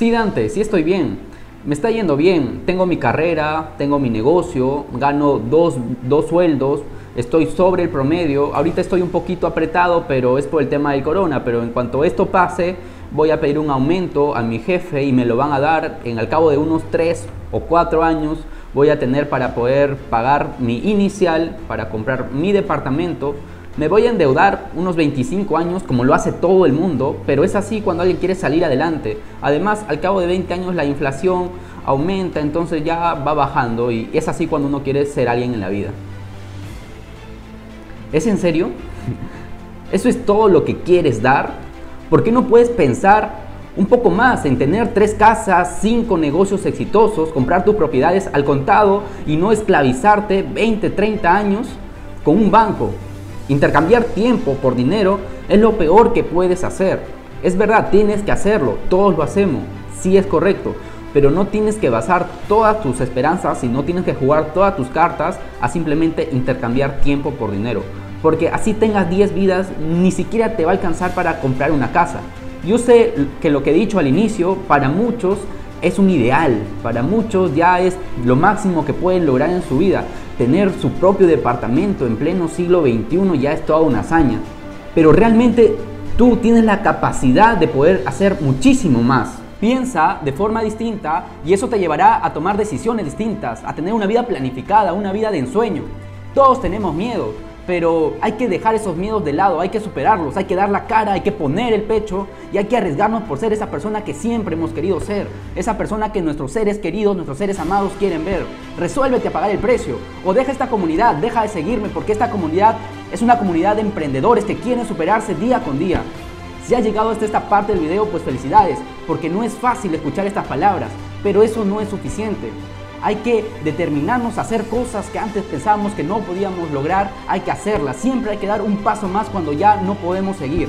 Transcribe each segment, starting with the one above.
Sí, Dante, sí estoy bien. Me está yendo bien. Tengo mi carrera, tengo mi negocio, gano dos, dos sueldos, estoy sobre el promedio. Ahorita estoy un poquito apretado, pero es por el tema del corona. Pero en cuanto esto pase, voy a pedir un aumento a mi jefe y me lo van a dar en al cabo de unos 3 o 4 años. Voy a tener para poder pagar mi inicial, para comprar mi departamento me voy a endeudar unos 25 años como lo hace todo el mundo, pero es así cuando alguien quiere salir adelante. Además, al cabo de 20 años la inflación aumenta, entonces ya va bajando y es así cuando uno quiere ser alguien en la vida. ¿Es en serio? ¿Eso es todo lo que quieres dar? ¿Por qué no puedes pensar un poco más en tener tres casas, cinco negocios exitosos, comprar tus propiedades al contado y no esclavizarte 20, 30 años con un banco? Intercambiar tiempo por dinero es lo peor que puedes hacer. Es verdad, tienes que hacerlo, todos lo hacemos, sí es correcto, pero no tienes que basar todas tus esperanzas y no tienes que jugar todas tus cartas a simplemente intercambiar tiempo por dinero. Porque así tengas 10 vidas, ni siquiera te va a alcanzar para comprar una casa. Yo sé que lo que he dicho al inicio, para muchos es un ideal, para muchos ya es lo máximo que pueden lograr en su vida. Tener su propio departamento en pleno siglo XXI ya es toda una hazaña. Pero realmente tú tienes la capacidad de poder hacer muchísimo más. Piensa de forma distinta y eso te llevará a tomar decisiones distintas, a tener una vida planificada, una vida de ensueño. Todos tenemos miedo, pero hay que dejar esos miedos de lado, hay que superarlos, hay que dar la cara, hay que poner el pecho y hay que arriesgarnos por ser esa persona que siempre hemos querido ser, esa persona que nuestros seres queridos, nuestros seres amados quieren ver. Resuélvete a pagar el precio o deja esta comunidad, deja de seguirme porque esta comunidad es una comunidad de emprendedores que quieren superarse día con día. Si has llegado hasta esta parte del video, pues felicidades, porque no es fácil escuchar estas palabras, pero eso no es suficiente. Hay que determinarnos a hacer cosas que antes pensábamos que no podíamos lograr, hay que hacerlas. Siempre hay que dar un paso más cuando ya no podemos seguir.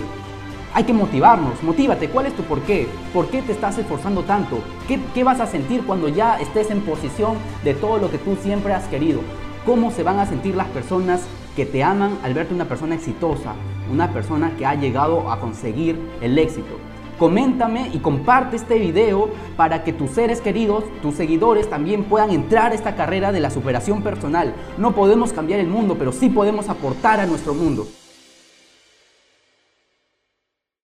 Hay que motivarnos, motívate, ¿cuál es tu por qué? ¿Por qué te estás esforzando tanto? ¿Qué, ¿Qué, vas a sentir cuando ya estés en posición de todo lo que tú siempre has querido? ¿Cómo se van a sentir las personas que te aman al verte una persona exitosa, una persona que ha llegado a conseguir el éxito? Coméntame y comparte este video para que tus seres queridos, tus seguidores también puedan entrar a esta carrera de la superación personal. No podemos cambiar el mundo, pero sí podemos aportar a nuestro mundo.